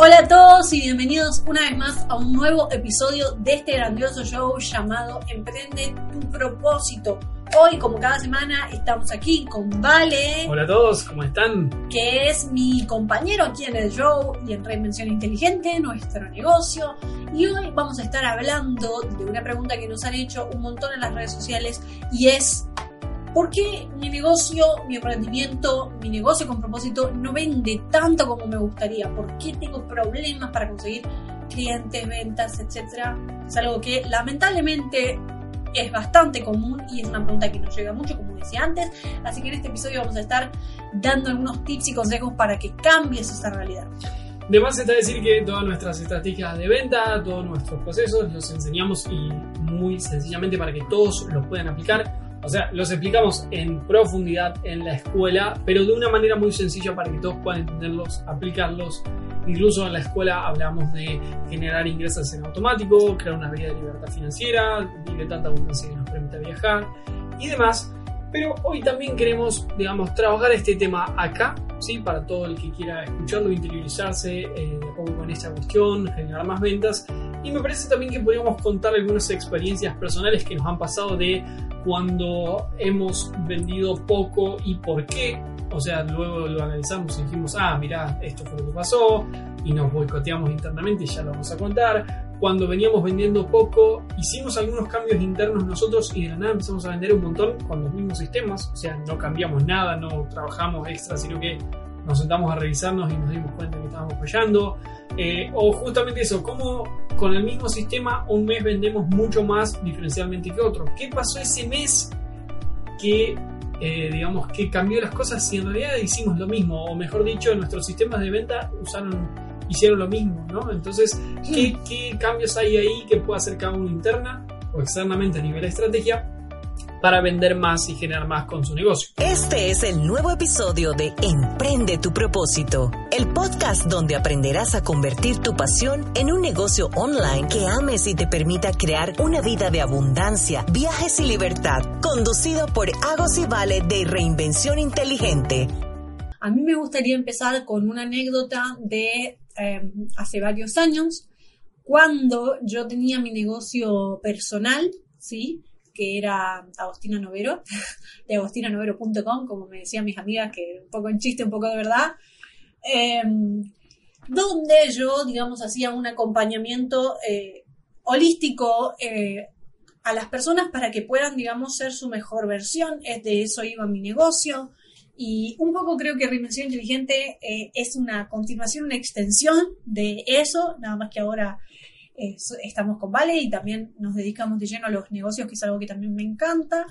Hola a todos y bienvenidos una vez más a un nuevo episodio de este grandioso show llamado Emprende tu propósito. Hoy, como cada semana, estamos aquí con Vale, Hola a todos, ¿cómo están? que es mi compañero aquí en el show y en Reinvención Inteligente, nuestro negocio. Y hoy vamos a estar hablando de una pregunta que nos han hecho un montón en las redes sociales y es ¿Por qué mi negocio, mi emprendimiento, mi negocio con propósito no vende tanto como me gustaría? ¿Por qué tengo problemas para conseguir clientes, ventas, etcétera? Es algo que lamentablemente es bastante común y es una pregunta que nos llega mucho, como decía antes. Así que en este episodio vamos a estar dando algunos tips y consejos para que cambies esa realidad. De más está decir que todas nuestras estrategias de venta, todos nuestros procesos los enseñamos y muy sencillamente para que todos los puedan aplicar. O sea, los explicamos en profundidad en la escuela, pero de una manera muy sencilla para que todos puedan entenderlos, aplicarlos. Incluso en la escuela hablamos de generar ingresos en automático, crear una vida de libertad financiera, de tanta abundancia que nos permita viajar y demás. Pero hoy también queremos, digamos, trabajar este tema acá, ¿sí? Para todo el que quiera escucharlo, interiorizarse eh, a poco con esta cuestión, generar más ventas. Y me parece también que podríamos contar algunas experiencias personales que nos han pasado de cuando hemos vendido poco y por qué. O sea, luego lo analizamos y dijimos, ah, mirá, esto fue lo que pasó, y nos boicoteamos internamente, y ya lo vamos a contar. Cuando veníamos vendiendo poco, hicimos algunos cambios internos nosotros y de la nada empezamos a vender un montón con los mismos sistemas. O sea, no cambiamos nada, no trabajamos extra, sino que nos sentamos a revisarnos y nos dimos cuenta que estábamos fallando. Eh, o justamente eso, cómo con el mismo sistema un mes vendemos mucho más diferencialmente que otro. ¿Qué pasó ese mes que, eh, digamos, que cambió las cosas si en realidad hicimos lo mismo? O mejor dicho, nuestros sistemas de venta usaron, hicieron lo mismo, ¿no? Entonces, ¿qué, qué cambios hay ahí que puede hacer cada uno interna o externamente a nivel de estrategia? Para vender más y generar más con su negocio. Este es el nuevo episodio de Emprende tu propósito, el podcast donde aprenderás a convertir tu pasión en un negocio online que ames y te permita crear una vida de abundancia, viajes y libertad, conducido por Agos y Vale de Reinvención Inteligente. A mí me gustaría empezar con una anécdota de eh, hace varios años, cuando yo tenía mi negocio personal, ¿sí? Que era Agostina Novero, de agostinanovero.com, como me decían mis amigas, que un poco en chiste, un poco de verdad, eh, donde yo, digamos, hacía un acompañamiento eh, holístico eh, a las personas para que puedan, digamos, ser su mejor versión. De eso iba mi negocio. Y un poco creo que Reinvención Inteligente es una continuación, una extensión de eso, nada más que ahora estamos con Vale y también nos dedicamos de lleno a los negocios, que es algo que también me encanta.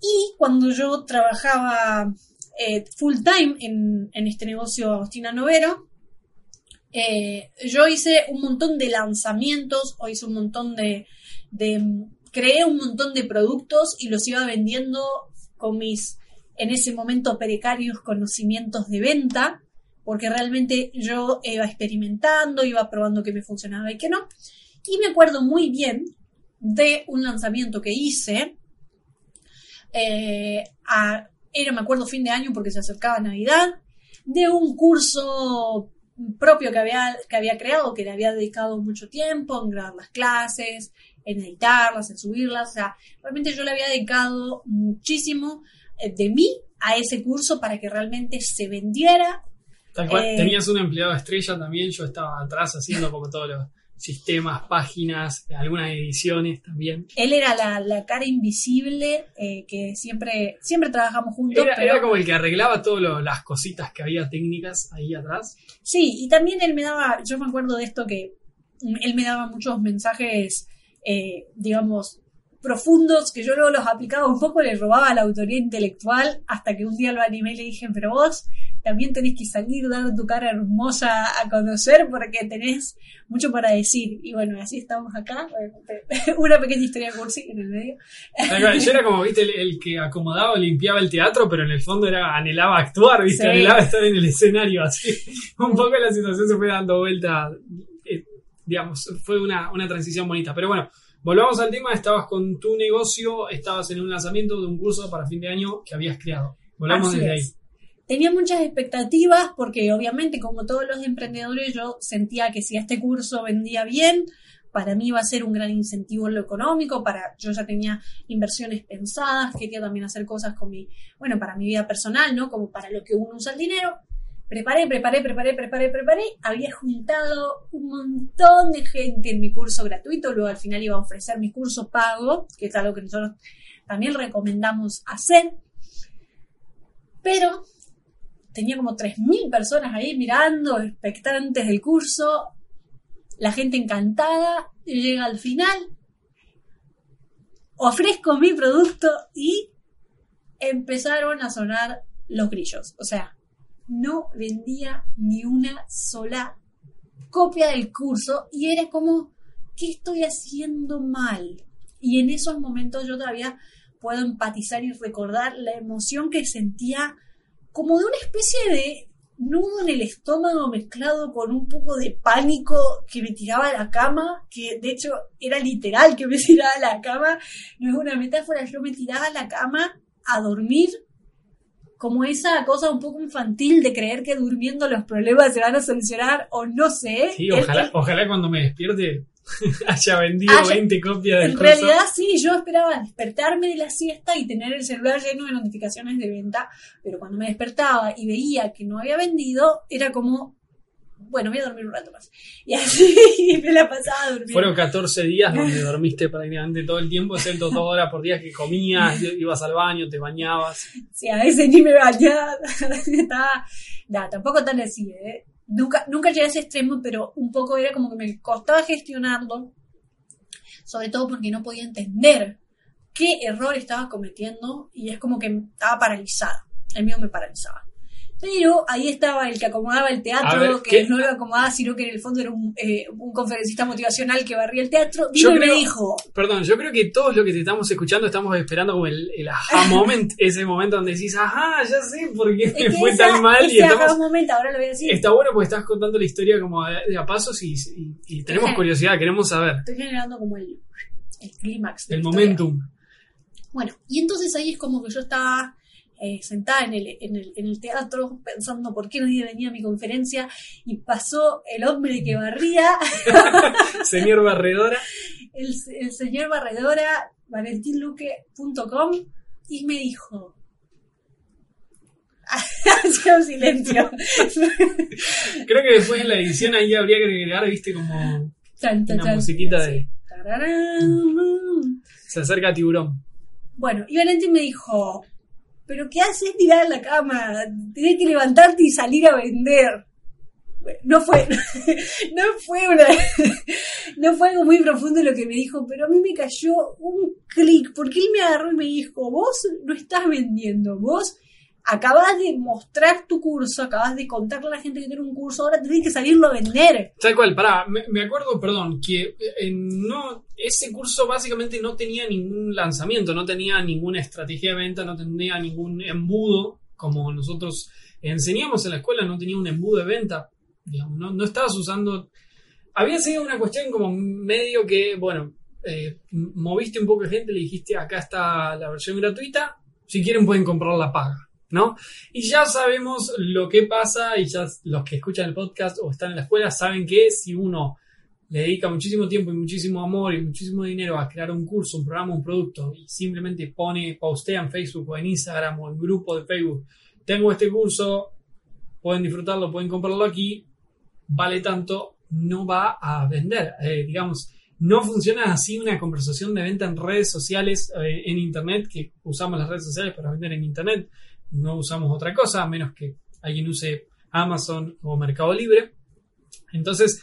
Y cuando yo trabajaba eh, full time en, este negocio Agostina Novero, eh, yo hice un montón de lanzamientos o hice un montón de, creé un montón de productos y los iba vendiendo con mis, en ese momento, precarios conocimientos de venta porque realmente yo iba experimentando, iba probando que me funcionaba y que no. Y me acuerdo muy bien de un lanzamiento que hice, eh, a, era, me acuerdo, fin de año porque se acercaba Navidad, de un curso propio que había, que había creado, que le había dedicado mucho tiempo en grabar las clases, en editarlas, en subirlas. O sea, realmente yo le había dedicado muchísimo eh, de mí a ese curso para que realmente se vendiera eh, Tenías un empleado estrella también, yo estaba atrás haciendo como todos los sistemas, páginas, algunas ediciones también. Él era la, cara invisible eh, que siempre, siempre trabajamos juntos. Era, era como el que arreglaba todas las cositas que había técnicas ahí atrás. Sí, y también él me daba, yo me acuerdo de esto que él me daba muchos mensajes, eh, digamos, profundos que yo luego los aplicaba un poco, le robaba la autoría intelectual hasta que un día lo animé y le dije, pero vos también tenés que salir dando tu cara hermosa a conocer porque tenés mucho para decir. Y bueno, así estamos acá. Una pequeña historia cursi en el medio. Yo era como, viste, el, que acomodaba, limpiaba el teatro, pero en el fondo era anhelaba actuar, viste, anhelaba estar en el escenario. Así, un poco la situación se fue dando vuelta. Eh, digamos, fue una, una transición bonita. Pero bueno, Volvamos al tema, estabas con tu negocio, estabas en un lanzamiento de un curso para fin de año que habías creado. Volvamos desde ahí. Tenía muchas expectativas porque obviamente como todos los emprendedores yo sentía que si este curso vendía bien, para mí iba a ser un gran incentivo en lo económico, para yo ya tenía inversiones pensadas, quería también hacer cosas con mi, bueno, para mi vida personal, ¿no? Como para lo que uno usa el dinero. Preparé, preparé, preparé, preparé, preparé. Había juntado un montón de gente en mi curso gratuito. Luego al final iba a ofrecer mi curso pago, que es algo que nosotros también recomendamos hacer. Pero tenía como 3.000 personas ahí mirando, expectantes del curso. La gente encantada. Llega al final. Ofrezco mi producto y empezaron a sonar los grillos. O sea, no vendía ni una sola copia del curso y era como, ¿qué estoy haciendo mal? Y en esos momentos yo todavía puedo empatizar y recordar la emoción que sentía como de una especie de nudo en el estómago mezclado con un poco de pánico que me tiraba a la cama, que de hecho era literal que me tiraba a la cama, no es una metáfora, yo me tiraba a la cama a dormir como esa cosa un poco infantil de creer que durmiendo los problemas se van a solucionar o no sé. Sí, ojalá, ojalá cuando me despierte haya vendido 20 copias del En realidad sí, yo esperaba despertarme de la siesta y tener el celular lleno de notificaciones de venta, pero cuando me despertaba y veía que no había vendido, era como, bueno, voy a dormir un rato más. Y así me la pasaba durmiendo. Fueron 14 días donde dormiste prácticamente todo el tiempo, excepto dos horas por día que comías, ibas al baño, te bañabas. Sí, a veces ni me bañaba. Estaba, tampoco tan así, ¿eh? Nunca, nunca llegué a ese extremo, pero un poco era como que me costaba gestionarlo, sobre todo porque no podía entender qué error estaba cometiendo y es como que estaba paralizada. El mío me paralizaba. Pero ahí estaba el que acomodaba el teatro, que no lo acomodaba, sino que en el fondo era un, eh, conferencista motivacional que barría el teatro. y me dijo. Perdón, yo creo que todos los que te estamos escuchando estamos esperando como el, el aha moment, ese momento donde decís, ajá, ya sé por qué me fue tan mal. y estamos, momento, ahora lo voy a decir. Está bueno porque estás contando la historia como de, a pasos y, y, tenemos curiosidad, queremos saber. Estoy generando como el, el clímax. El momentum. Bueno, y entonces ahí es como que yo estaba eh, sentada en el, en, el, en el, teatro pensando por qué nadie venía a mi conferencia y pasó el hombre que barría. señor Barredora. El, el señor Barredora, valentinluque.com y me dijo... Hacía un silencio. Creo que después en la edición ahí habría que agregar, viste, como una musiquita de... Se acerca a tiburón. Bueno, y Valentín me dijo, pero ¿qué haces tirar la cama? Tienes que levantarte y salir a vender. No fue, no fue una, no fue algo muy profundo lo que me dijo, pero a mí me cayó un clic, porque él me agarró y me dijo, vos no estás vendiendo, vos acabas de mostrar tu curso, acabas de contarle a la gente que tiene un curso, ahora tenés que salirlo a vender. Tal cual, pará, me, acuerdo, perdón, que eh, no, ese curso básicamente no tenía ningún lanzamiento, no tenía ninguna estrategia de venta, no tenía ningún embudo, como nosotros enseñamos en la escuela, no tenía un embudo de venta, digamos, no, no estabas usando... Había sido una cuestión como medio que, bueno, eh, moviste un poco de gente, le dijiste, acá está la versión gratuita, si quieren pueden comprar la paga. ¿No? Y ya sabemos lo que pasa y ya los que escuchan el podcast o están en la escuela saben que si uno le dedica muchísimo tiempo y muchísimo amor y muchísimo dinero a crear un curso, un programa, un producto y simplemente pone, postea en Facebook o en Instagram o en grupo de Facebook, tengo este curso, pueden disfrutarlo, pueden comprarlo aquí, vale tanto, no va a vender, eh, digamos. No funciona así una conversación de venta en redes sociales, eh, en Internet, que usamos las redes sociales para vender en Internet no usamos otra cosa, a menos que alguien use Amazon o Mercado Libre. Entonces,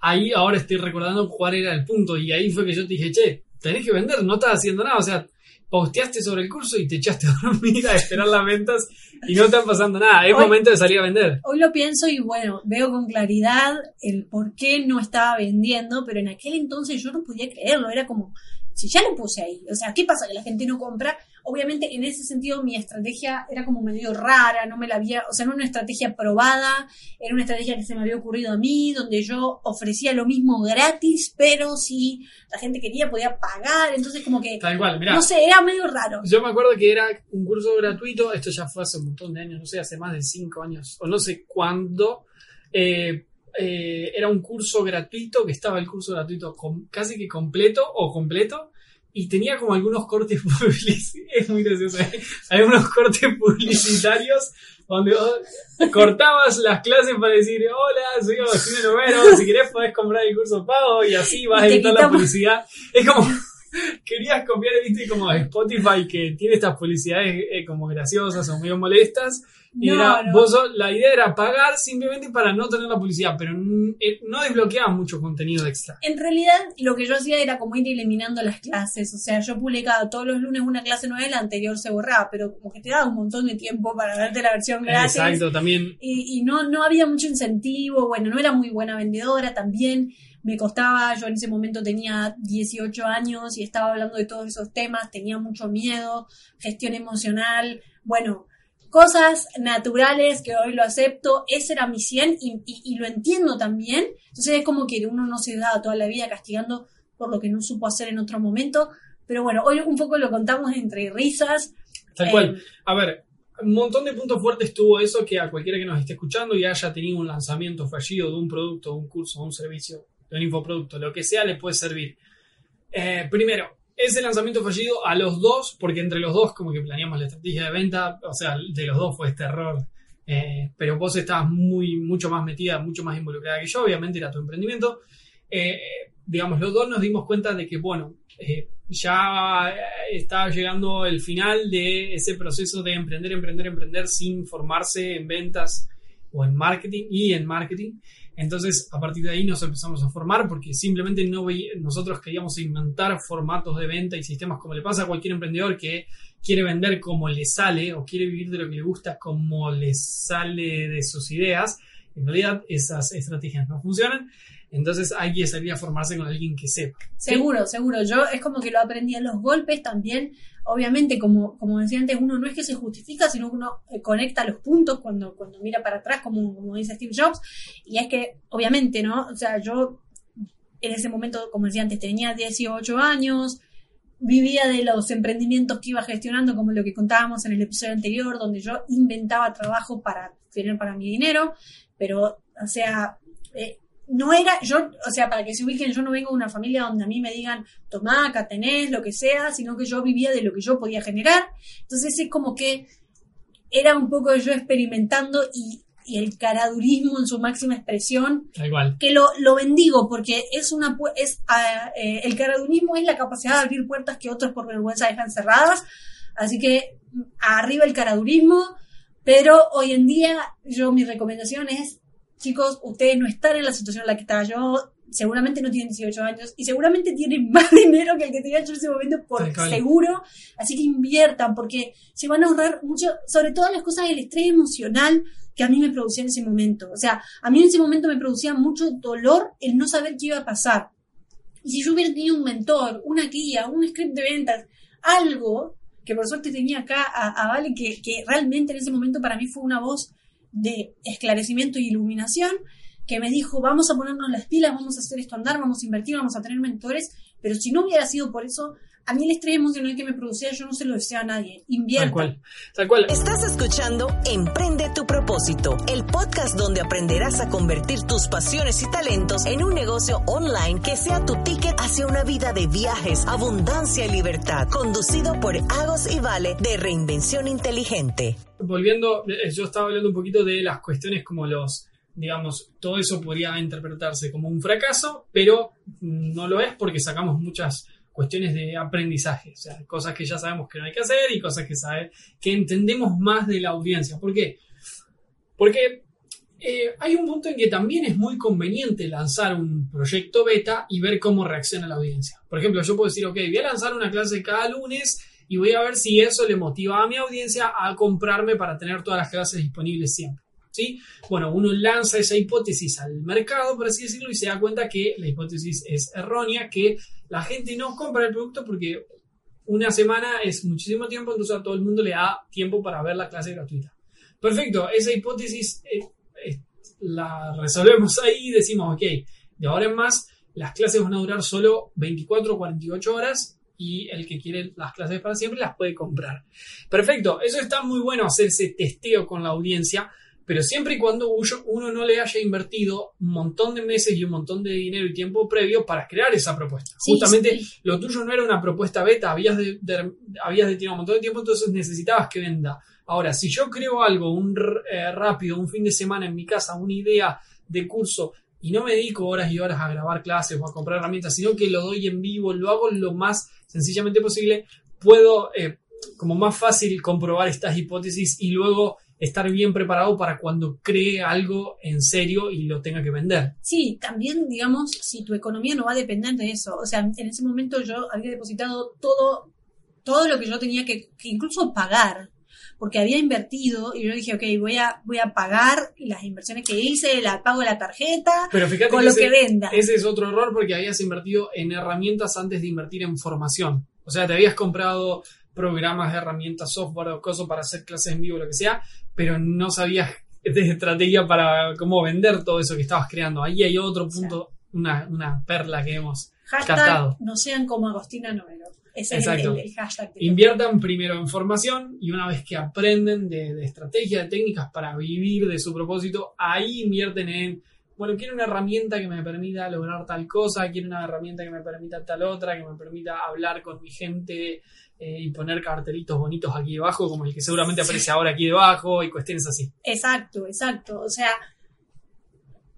ahí ahora estoy recordando cuál era el punto y ahí fue que yo te dije, che, tenés que vender, no estás haciendo nada, o sea, posteaste sobre el curso y te echaste a dormir a esperar las ventas y no está pasando nada, es Hoy- momento de salir a vender. Hoy lo pienso y bueno, veo con claridad el por qué no estaba vendiendo, pero en aquel entonces yo no podía creerlo, era como, si ya lo puse ahí, o sea, ¿qué pasa que la gente no compra? Obviamente en ese sentido mi estrategia era como medio rara, no me la había, o sea, no era una estrategia probada, era una estrategia que se me había ocurrido a mí, donde yo ofrecía lo mismo gratis, pero si la gente quería podía pagar, entonces como que, Tal cual, mirá. no sé, era medio raro. Yo me acuerdo que era un curso gratuito, esto ya fue hace un montón de años, no sé, hace más de cinco años, o no sé cuándo. eh, eh, era un curso gratuito, que estaba el curso gratuito casi que completo o completo, y tenía como algunos cortes publicitarios, es muy gracioso, ¿eh? algunos cortes publicitarios donde vos cortabas las clases para decir, hola, soy Agustín Novero, si querés podés comprar el curso pago y así vas a evitar la publicidad. Es como, querías copiar, viste, como Spotify que tiene estas publicidades eh, como graciosas o medio molestas. Y No, era, no. vos sos- la idea era pagar simplemente para no tener la publicidad, pero n- eh, no desbloqueabas mucho contenido extra. En realidad, lo que yo hacía era como ir eliminando las clases. O sea, yo publicaba todos los lunes una clase nueva y la anterior se borraba, pero como que te daba un montón de tiempo para darte la versión gratis. Exacto, también. Y, y no, no había mucho incentivo. Bueno, no era muy buena vendedora también. Me costaba, yo en ese momento tenía 18 años y estaba hablando de todos esos temas, tenía mucho miedo, gestión emocional, bueno, cosas naturales que hoy lo acepto, ese era mi 100 y, y- y lo entiendo también. Entonces es como que uno no se da toda la vida castigando por lo que no supo hacer en otro momento. Pero bueno, hoy un poco lo contamos entre risas. Tal Eh, cual. A ver, un montón de puntos fuertes tuvo eso que a cualquiera que nos esté escuchando y haya tenido un lanzamiento fallido de un producto, un curso, un servicio, de un infoproducto, lo que sea, le puede servir. Eh, primero, ese lanzamiento fallido a los dos, porque entre los dos como que planeamos la estrategia de venta, o sea, de los dos fue este error. Eh, pero vos estabas muy, mucho más metida, mucho más involucrada que yo, obviamente era tu emprendimiento. Eh, digamos, los dos nos dimos cuenta de que, bueno, eh, ya estaba llegando el final de ese proceso de emprender, emprender, emprender sin formarse en ventas o en marketing y en marketing. Entonces, a partir de ahí nos empezamos a formar porque simplemente no nosotros queríamos inventar formatos de venta y sistemas como le pasa a cualquier emprendedor que quiere vender como le sale o quiere vivir de lo que le gusta como le sale de sus ideas. En realidad, esas estrategias no funcionan. Entonces, hay que salir a formarse con alguien que sepa. Seguro, seguro. Yo es como que lo aprendí a los golpes también. Obviamente, como, como decía antes, uno no es que se justifica, sino que uno eh, conecta los puntos cuando, cuando mira para atrás, como, como dice Steve Jobs. Y es que, obviamente, ¿no? O sea, yo en ese momento, como decía antes, tenía 18 años, vivía de los emprendimientos que iba gestionando, como lo que contábamos en el episodio anterior, donde yo inventaba trabajo para tener para mi dinero, pero, o sea, eh, no era, yo, o sea, para que se ubiquen, yo no vengo de una familia donde a mí me digan, tomá, acá tenés, lo que sea, sino que yo vivía de lo que yo podía generar. Entonces es como que era un poco yo experimentando y, y el caradurismo en su máxima expresión, cual. que lo, lo bendigo porque es una es ah, eh, el caradurismo es la capacidad de abrir puertas que otros por vergüenza dejan cerradas así que arriba el caradurismo pero hoy en día yo mi recomendación es chicos ustedes no están en la situación en la que estaba yo seguramente no tienen 18 años y seguramente tienen más dinero que el que tenía yo en ese momento por seguro así que inviertan porque se van a ahorrar mucho sobre todo las cosas del estrés emocional que a mí me producía en ese momento. O sea, a mí en ese momento me producía mucho dolor el no saber qué iba a pasar. Y si yo hubiera tenido un mentor, una guía, un script de ventas, algo que por suerte tenía acá a, Vale, que, que realmente en ese momento para mí fue una voz de esclarecimiento y iluminación, que me dijo, vamos a ponernos las pilas, vamos a hacer esto andar, vamos a invertir, vamos a tener mentores, pero si no hubiera sido por eso, a mí el estrés emocional que me producía yo no se lo deseo a nadie. Invierta. Tal cual. Tal cual. Estás escuchando Emprende tu propósito, el podcast donde aprenderás a convertir tus pasiones y talentos en un negocio online que sea tu ticket hacia una vida de viajes, abundancia y libertad, conducido por Agos y Vale de Reinvención Inteligente. volviendo, eh, yo estaba hablando un poquito de las cuestiones como los, digamos, todo eso podría interpretarse como un fracaso, pero no lo es porque sacamos muchas cuestiones de aprendizaje, o sea, cosas que ya sabemos que no hay que hacer y cosas que sabe, que entendemos más de la audiencia. ¿Por qué? Porque eh, hay un punto en que también es muy conveniente lanzar un proyecto beta y ver cómo reacciona la audiencia. Por ejemplo, yo puedo decir, ok, voy a lanzar una clase cada lunes y voy a ver si eso le motiva a mi audiencia a comprarme para tener todas las clases disponibles siempre. ¿Sí? Bueno, uno lanza esa hipótesis al mercado, por así decirlo, y se da cuenta que la hipótesis es errónea, que la gente no compra el producto porque una semana es muchísimo tiempo, entonces a todo el mundo le da tiempo para ver la clase gratuita. Perfecto, esa hipótesis eh, eh, la resolvemos ahí y decimos, ok, de ahora en más las clases van a durar solo 24 o 48 horas y el que quiere las clases para siempre las puede comprar. Perfecto, eso está muy bueno hacer ese testeo con la audiencia, pero siempre y cuando uno no le haya invertido un montón de meses y un montón de dinero y tiempo previo para crear esa propuesta. Justamente lo tuyo no era una propuesta beta, habías de, habías de tener un montón de tiempo, entonces necesitabas que venda. Ahora, si yo creo algo un, eh, rápido, un fin de semana en mi casa, una idea de curso, y no me dedico horas y horas a grabar clases o a comprar herramientas, sino que lo doy en vivo, lo hago lo más sencillamente posible, puedo eh, como más fácil comprobar estas hipótesis y luego estar bien preparado para cuando cree algo en serio y lo tenga que vender. Sí, también, digamos, si tu economía no va a depender de eso. O sea, en ese momento yo había depositado todo, todo lo que yo tenía que, incluso pagar porque había invertido y yo dije, ok, voy a, voy a pagar las inversiones que hice, la pago de la tarjeta, Pero fíjate con lo que venda. Ese es otro error porque habías invertido en herramientas antes de invertir en formación. O sea, te habías comprado programas, herramientas, software o cosas para hacer clases en vivo, lo que sea, pero no sabías de estrategia para cómo vender todo eso que estabas creando. Ahí hay otro punto, una, una, perla que hemos Hashtag No sean como Agostina Novelo. Ese es el, hashtag. Inviertan primero en formación y una vez que aprenden de, de estrategia, de técnicas para vivir de su propósito, ahí invierten en bueno, quiero una herramienta que me permita lograr tal cosa, quiero una herramienta que me permita tal otra, que me permita hablar con mi gente eh, y poner cartelitos bonitos aquí debajo, como el que seguramente aparece ahora aquí debajo y cuestiones así. Exacto, exacto. O sea,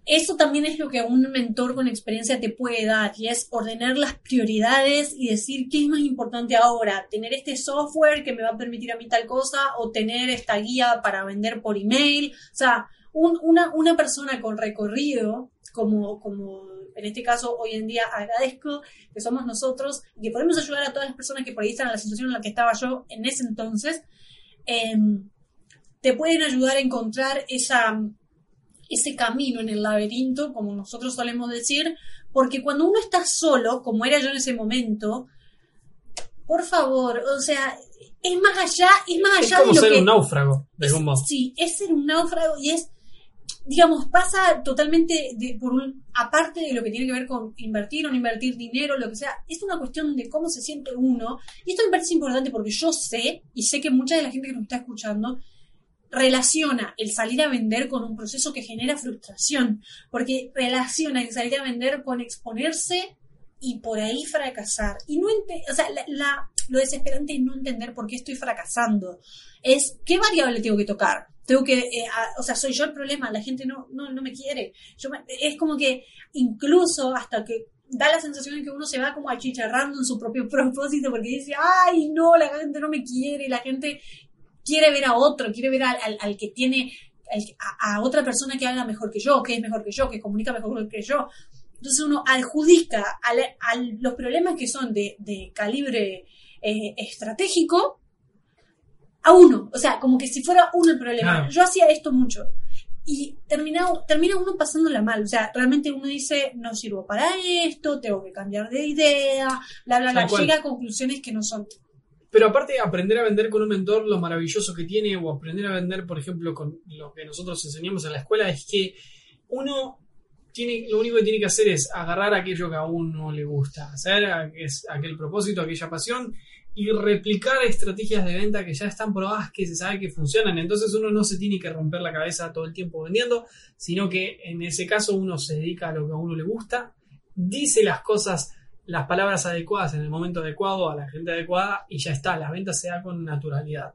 eso también es lo que un mentor con experiencia te puede dar y es ordenar las prioridades y decir qué es más importante ahora, tener este software que me va a permitir a mí tal cosa o tener esta guía para vender por email. O sea, una, una persona con recorrido, como, como en este caso hoy en día agradezco que somos nosotros y que podemos ayudar a todas las personas que por ahí están en la situación en la que estaba yo en ese entonces, em, te pueden ayudar a encontrar esa, ese camino en el laberinto, como nosotros solemos decir, porque cuando uno está solo, como era yo en ese momento, por favor, o sea, es más allá, es más allá es como ser un náufrago, de Sí, es ser un náufrago y es digamos, pasa totalmente de, por un, aparte de lo que tiene que ver con invertir o no invertir dinero, lo que sea, es una cuestión de cómo se siente uno. Y esto me parece importante porque yo sé, y sé que mucha de la gente que nos está escuchando, relaciona el salir a vender con un proceso que genera frustración, porque relaciona el salir a vender con exponerse y por ahí fracasar. Y no o sea, la, lo desesperante es no entender por qué estoy fracasando. Es qué variable tengo que tocar. Tengo que, eh, o sea, soy yo el problema, la gente no, no, no me quiere. Yo es como que incluso hasta que da la sensación de que uno se va como achicharrando en su propio propósito porque dice, ay, no, la gente no me quiere, la gente quiere ver a otro, quiere ver al, al, que tiene, a, otra persona que haga mejor que yo, que es mejor que yo, que comunica mejor que yo. Entonces uno adjudica a, los problemas que son de, de calibre eh, estratégico a uno, o sea, como que si fuera uno el problema. Yo hacía esto mucho. Y termina, termina uno pasándola mal, o sea, realmente uno dice, no sirvo para esto, tengo que cambiar de idea, bla, bla, bla, llega a conclusiones que no son. Pero aparte, aprender a vender con un mentor, lo maravilloso que tiene, o aprender a vender, por ejemplo, con lo que nosotros enseñamos en la escuela, es que uno tiene, lo único que tiene que hacer es agarrar aquello que a uno le gusta, hacer aquel propósito, aquella pasión, y replicar estrategias de venta que ya están probadas, que se sabe que funcionan. Entonces uno no se tiene que romper la cabeza todo el tiempo vendiendo, sino que en ese caso uno se dedica a lo que a uno le gusta, dice las cosas, las palabras adecuadas en el momento adecuado a la gente adecuada y ya está, la venta se da con naturalidad.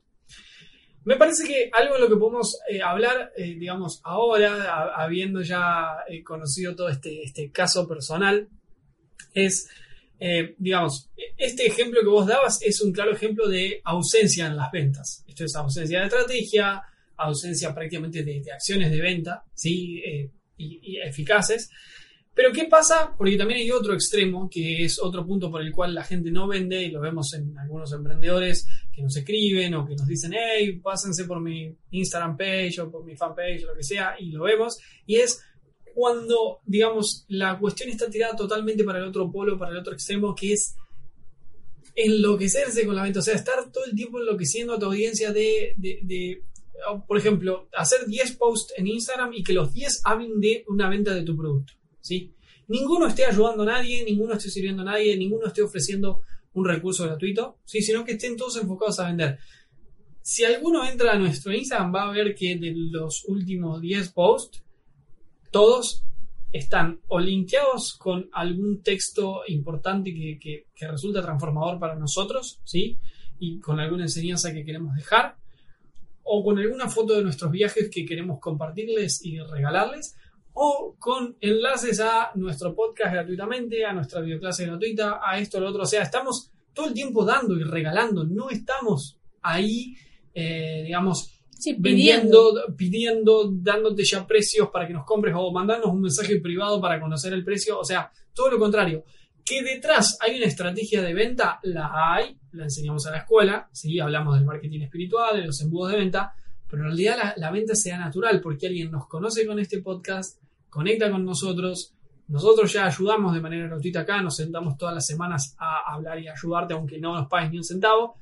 Me parece que algo en lo que podemos eh, hablar, eh, digamos, ahora, habiendo ya eh, conocido todo este, este caso personal, es eh, digamos, este ejemplo que vos dabas es un claro ejemplo de ausencia en las ventas. Esto es ausencia de estrategia, ausencia prácticamente de, acciones de venta, ¿sí? Eh, y, y eficaces. Pero ¿qué pasa? Porque también hay otro extremo, que es otro punto por el cual la gente no vende, y lo vemos en algunos emprendedores que nos escriben o que nos dicen, hey, pásense por mi Instagram page o por mi fanpage o lo que sea, y lo vemos, y es cuando, digamos, la cuestión está tirada totalmente para el otro polo, para el otro extremo, que es enloquecerse con la venta, o sea, estar todo el tiempo enloqueciendo a tu audiencia de, de, de por ejemplo, hacer 10 posts en Instagram y que los 10 hablen de una venta de tu producto. ¿sí? Ninguno esté ayudando a nadie, ninguno esté sirviendo a nadie, ninguno esté ofreciendo un recurso gratuito, ¿sí? sino que estén todos enfocados a vender. Si alguno entra a nuestro Instagram va a ver que de los últimos 10 posts, todos están o linkeados con algún texto importante que, que, resulta transformador para nosotros, ¿sí? Y con alguna enseñanza que queremos dejar, o con alguna foto de nuestros viajes que queremos compartirles y regalarles, o con enlaces a nuestro podcast gratuitamente, a nuestra videoclase gratuita, a esto, a lo otro. O sea, estamos todo el tiempo dando y regalando, no estamos ahí, eh, digamos, Sí, vendiendo, pidiendo, dándote ya precios para que nos compres o mandarnos un mensaje privado para conocer el precio. O sea, todo lo contrario. Que detrás hay una estrategia de venta, la hay, la enseñamos a la escuela, ¿sí? hablamos del marketing espiritual, de los embudos de venta, pero en realidad la, la venta sea natural porque alguien nos conoce con este podcast, conecta con nosotros, nosotros ya ayudamos de manera gratuita acá, nos sentamos todas las semanas a hablar y ayudarte aunque no nos pagues ni un centavo.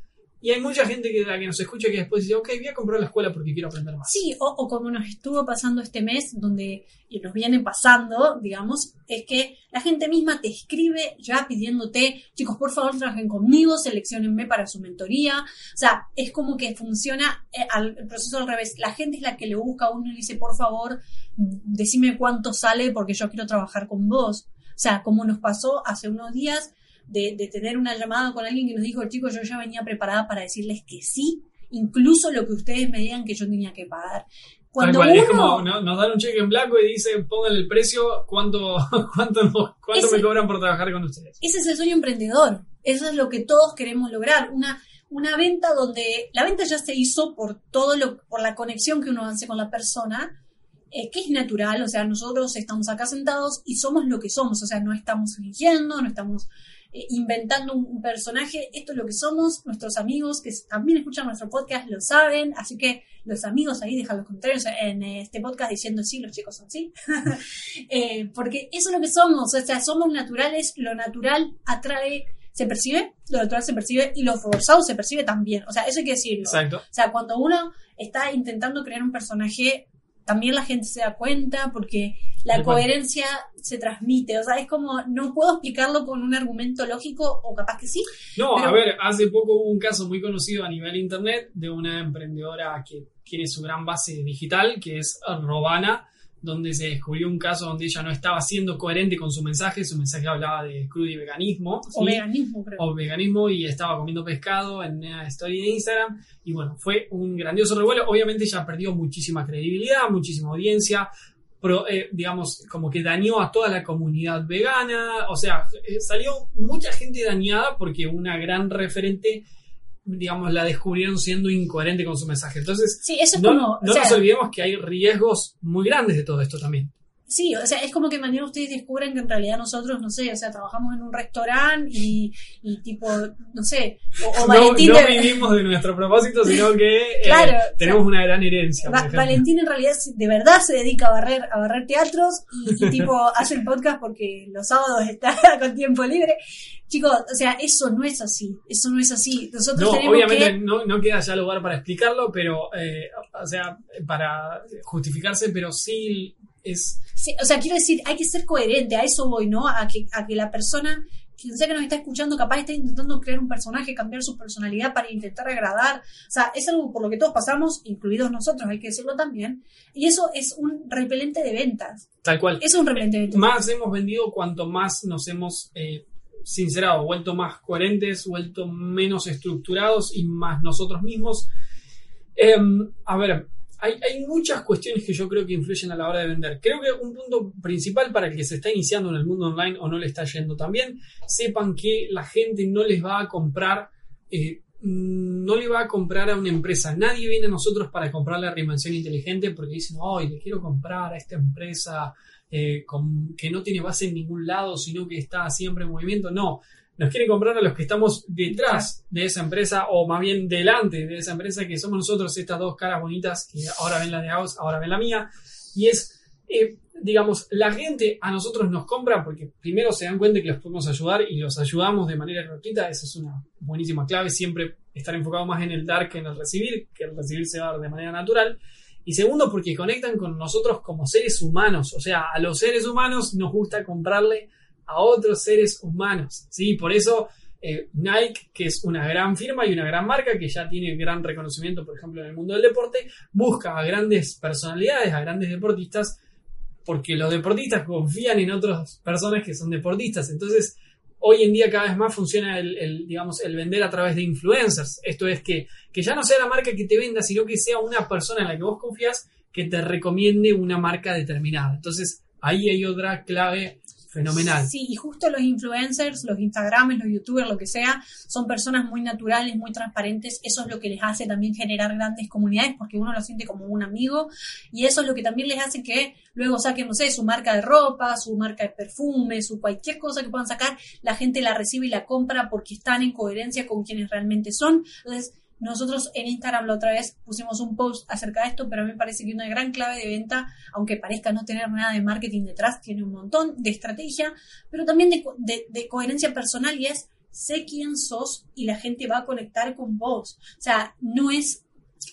Y hay mucha gente que, la que nos escucha que después dice, ok, voy a comprar la escuela porque quiero aprender más. Sí, o, o, como nos estuvo pasando este mes, donde, y nos viene pasando, digamos, es que la gente misma te escribe ya pidiéndote, chicos, por favor trabajen conmigo, seleccionenme para su mentoría. O sea, es como que funciona eh, el proceso al revés. La gente es la que le busca a uno y dice, por favor, decime cuánto sale porque yo quiero trabajar con vos. O sea, como nos pasó hace unos días, de, de, tener una llamada con alguien que nos dijo, chicos, yo ya venía preparada para decirles que sí, incluso lo que ustedes me digan que yo tenía que pagar. Cuando uno, es como, ¿no? nos dan un cheque en blanco y dicen, pongan el precio, ¿cuánto, cuánto, cuánto ese, me cobran por trabajar con ustedes? Ese es el sueño emprendedor. Eso es lo que todos queremos lograr. Una, una venta donde la venta ya se hizo por todo lo, por la conexión que uno hace con la persona, eh, que es natural, o sea, nosotros estamos acá sentados y somos lo que somos, o sea, no estamos fingiendo, no estamos eh, inventando un, un, personaje, esto es lo que somos, nuestros amigos que también escuchan nuestro podcast lo saben, así que los amigos ahí dejan los comentarios en este podcast diciendo sí, los chicos son sí, eh, porque eso es lo que somos, o sea, somos naturales, lo natural atrae se percibe, lo natural se percibe y lo forzado se percibe también. O sea, eso hay que decirlo. Exacto. O sea, cuando uno está intentando crear un personaje, también la gente se da cuenta porque la coherencia se transmite. O sea, es como, no puedo explicarlo con un argumento lógico, o capaz que sí. No, pero... a ver, hace poco hubo un caso muy conocido a nivel internet de una emprendedora que tiene su gran base digital, que es Robana, donde se descubrió un caso donde ella no estaba siendo coherente con su mensaje, su mensaje hablaba de crudo y veganismo. O ¿sí? veganismo, creo. O veganismo y estaba comiendo pescado en una story de Instagram. Y bueno, fue un grandioso revuelo. Obviamente ella perdió muchísima credibilidad, muchísima audiencia. Pero, eh, digamos, como que dañó a toda la comunidad vegana. O sea, eh, salió mucha gente dañada porque una gran referente digamos, la descubrieron siendo incoherente con su mensaje. Entonces, sí, eso es no, como, no sea, nos olvidemos que hay riesgos muy grandes de todo esto también. Sí, o sea, es como que mañana ustedes descubren que en realidad nosotros, no sé, o sea, trabajamos en un restaurante y, y tipo, no sé, o, o Valentín... No, no de... vivimos de nuestro propósito, sino que claro, eh, tenemos o sea, una gran herencia. Va, Valentín en realidad de verdad se dedica a barrer, a barrer teatros y, y tipo hace el podcast porque los sábados está con tiempo libre. Chicos, o sea, eso no es así, eso no es así. Nosotros no, tenemos obviamente que... no, no queda ya lugar para explicarlo, pero, eh, o sea, para justificarse, pero sí es... Sí, o sea, quiero decir, hay que ser coherente, a eso voy, ¿no? A que, a que la persona, quien sea que nos está escuchando, capaz está intentando crear un personaje, cambiar su personalidad para intentar agradar. O sea, es algo por lo que todos pasamos, incluidos nosotros, hay que decirlo también. Y eso es un repelente de ventas. Tal cual. Es un repelente de ventas. Más hemos vendido cuanto más nos hemos... Eh, sincerado, vuelto más coherentes, vuelto menos estructurados y más nosotros mismos. Eh, a ver, hay, hay, muchas cuestiones que yo creo que influyen a la hora de vender. Creo que un punto principal para el que se está iniciando en el mundo online o no le está yendo también, sepan que la gente no les va a comprar eh, no le va a comprar a una empresa. Nadie viene a nosotros para comprar la reinvención inteligente porque dicen, hoy le quiero comprar a esta empresa eh, que no tiene base en ningún lado, sino que está siempre en movimiento. No, nos quieren comprar a los que estamos detrás de esa empresa o más bien delante de esa empresa, que somos nosotros, estas dos caras bonitas que ahora ven la de Aus, ahora ven la mía. Y es, eh, digamos, la gente a nosotros nos compra porque primero se dan cuenta que los podemos ayudar y los ayudamos de manera gratuita. Esa es una buenísima clave, siempre estar enfocado más en el dar que en el recibir, que el recibir se va a dar de manera natural. Y segundo, porque conectan con nosotros como seres humanos. O sea, a los seres humanos nos gusta comprarle a otros seres humanos. ¿sí? Por eso eh, Nike, que es una gran firma y una gran marca que ya tiene gran reconocimiento, por ejemplo, en el mundo del deporte, busca a grandes personalidades, a grandes deportistas, porque los deportistas confían en otras personas que son deportistas. Entonces, hoy en día cada vez más funciona el, digamos, el vender a través de influencers. Esto es que, que ya no sea la marca que te venda, sino que sea una persona en la que vos confías que te recomiende una marca determinada. Entonces, ahí hay otra clave Fenomenal. Sí, y justo los influencers, los Instagramers, los YouTubers, lo que sea, son personas muy naturales, muy transparentes. Eso es lo que les hace también generar grandes comunidades porque uno lo siente como un amigo y eso es lo que también les hace que luego saquen, no sé, su marca de ropa, su marca de perfume, su cualquier cosa que puedan sacar, la gente la recibe y la compra porque están en coherencia con quienes realmente son. Entonces, nosotros en Instagram la otra vez pusimos un post acerca de esto, pero a mí me parece que una gran clave de venta, aunque parezca no tener nada de marketing detrás, tiene un montón de estrategia, pero también de, coherencia personal y es sé quién sos y la gente va a conectar con vos. O sea, no es,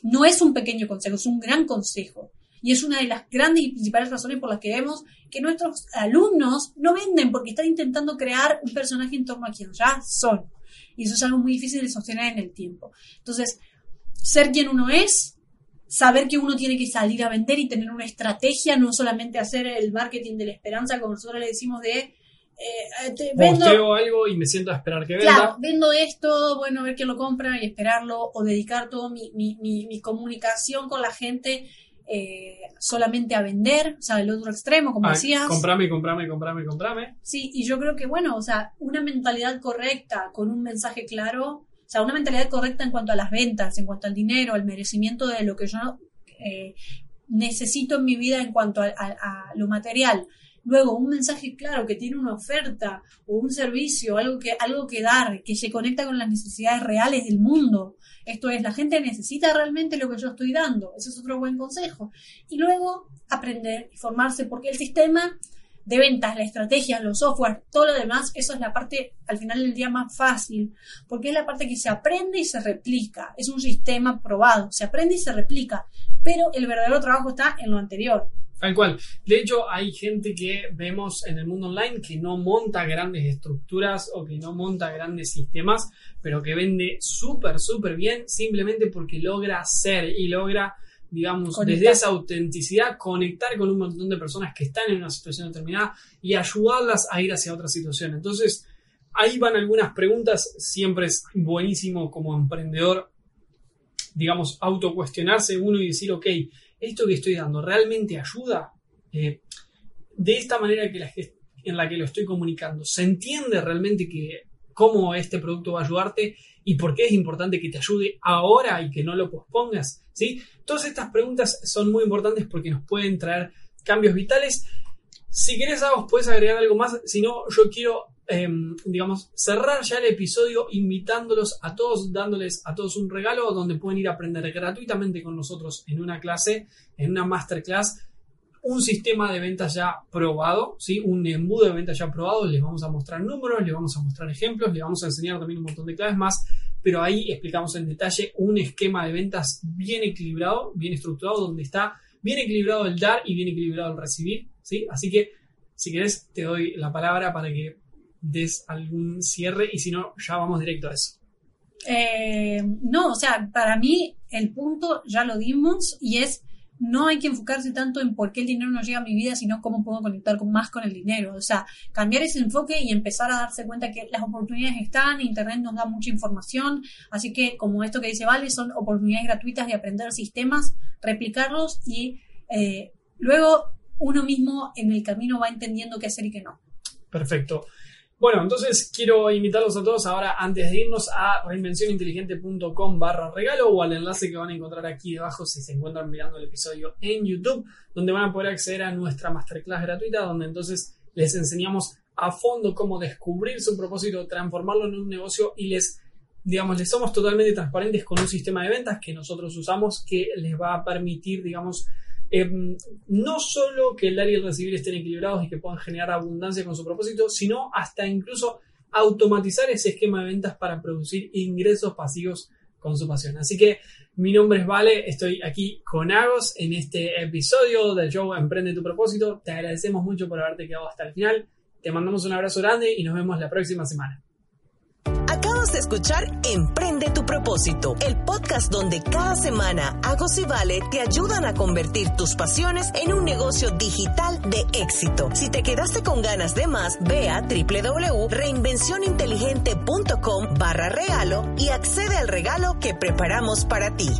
no es un pequeño consejo, es un gran consejo. Y es una de las grandes y principales razones por las que vemos que nuestros alumnos no venden porque están intentando crear un personaje en torno a quien ya son. Y eso es algo muy difícil de sostener en el tiempo. Entonces, ser quien uno es, saber que uno tiene que salir a vender y tener una estrategia, no solamente hacer el marketing de la esperanza, como nosotros le decimos de... Eh, te, vendo algo y me siento a esperar que venda. Claro, vendo esto, bueno, a ver quién lo compra y esperarlo, o dedicar toda mi, mi, mi comunicación con la gente eh, solamente a vender, o sea, el otro extremo, como decías. Comprame, comprame, comprame, comprame. Sí, y yo creo que, bueno, o sea, una mentalidad correcta, con un mensaje claro, o sea, una mentalidad correcta en cuanto a las ventas, en cuanto al dinero, al merecimiento de lo que yo eh, necesito en mi vida en cuanto a, lo material. Luego, un mensaje claro que tiene una oferta o un servicio, algo que, algo que dar, que se conecta con las necesidades reales del mundo. Esto es, la gente necesita realmente lo que yo estoy dando. Ese es otro buen consejo. Y luego aprender y formarse, porque el sistema de ventas, la estrategia, los software, todo lo demás, eso es la parte al final del día más fácil, porque es la parte que se aprende y se replica. Es un sistema probado, se aprende y se replica, pero el verdadero trabajo está en lo anterior. Tal cual. De hecho, hay gente que vemos en el mundo online que no monta grandes estructuras o que no monta grandes sistemas, pero que vende súper, súper bien simplemente porque logra ser y logra, digamos, desde esa autenticidad conectar con un montón de personas que están en una situación determinada y ayudarlas a ir hacia otra situación. Entonces, ahí van algunas preguntas. Siempre es buenísimo como emprendedor, digamos, autocuestionarse uno y decir, ok, esto que estoy dando realmente ayuda eh, de esta manera que en la que lo estoy comunicando. ¿Se entiende realmente que cómo este producto va a ayudarte y por qué es importante que te ayude ahora y que no lo pospongas? ¿sí? Todas estas preguntas son muy importantes porque nos pueden traer cambios vitales. Si querés, vos puedes agregar algo más. Si no, yo quiero Em, digamos, cerrar ya el episodio invitándolos a todos, dándoles a todos un regalo donde pueden ir a aprender gratuitamente con nosotros en una clase, en una masterclass, un sistema de ventas ya probado, ¿sí? un embudo de ventas ya probado. Les vamos a mostrar números, les vamos a mostrar ejemplos, les vamos a enseñar también un montón de claves más, pero ahí explicamos en detalle un esquema de ventas bien equilibrado, bien estructurado, donde está bien equilibrado el dar y bien equilibrado el recibir. ¿sí? Así que, si querés, te doy la palabra para que des algún cierre y si no, ya vamos directo a eso. Eh, no, o sea, para mí el punto ya lo dimos y es no hay que enfocarse tanto en por qué el dinero no llega a mi vida, sino cómo puedo conectar con, más con el dinero. O sea, cambiar ese enfoque y empezar a darse cuenta que las oportunidades están, Internet nos da mucha información, así que como esto que dice Vale, son oportunidades gratuitas de aprender sistemas, replicarlos y eh, luego uno mismo en el camino va entendiendo qué hacer y qué no. Perfecto. Bueno, entonces quiero invitarlos a todos ahora, antes de irnos, a reinvencioninteligente.com barra regalo o al enlace que van a encontrar aquí debajo si se encuentran mirando el episodio en YouTube, donde van a poder acceder a nuestra masterclass gratuita, donde entonces les enseñamos a fondo cómo descubrir su propósito, transformarlo en un negocio y les, digamos, les somos totalmente transparentes con un sistema de ventas que nosotros usamos que les va a permitir, digamos, Em, no solo que el dar y el recibir estén equilibrados y que puedan generar abundancia con su propósito, sino hasta incluso automatizar ese esquema de ventas para producir ingresos pasivos con su pasión. Así que mi nombre es Vale, estoy aquí con Agos en este episodio del show Emprende tu propósito. Te agradecemos mucho por haberte quedado hasta el final. Te mandamos un abrazo grande y nos vemos la próxima semana. Acabas de escuchar Emprende tu propósito, el podcast donde cada semana Agos y Vale te ayudan a convertir tus pasiones en un negocio digital de éxito. Si te quedaste con ganas de más, ve a www.reinvencioninteligente.com barra regalo y accede al regalo que preparamos para ti.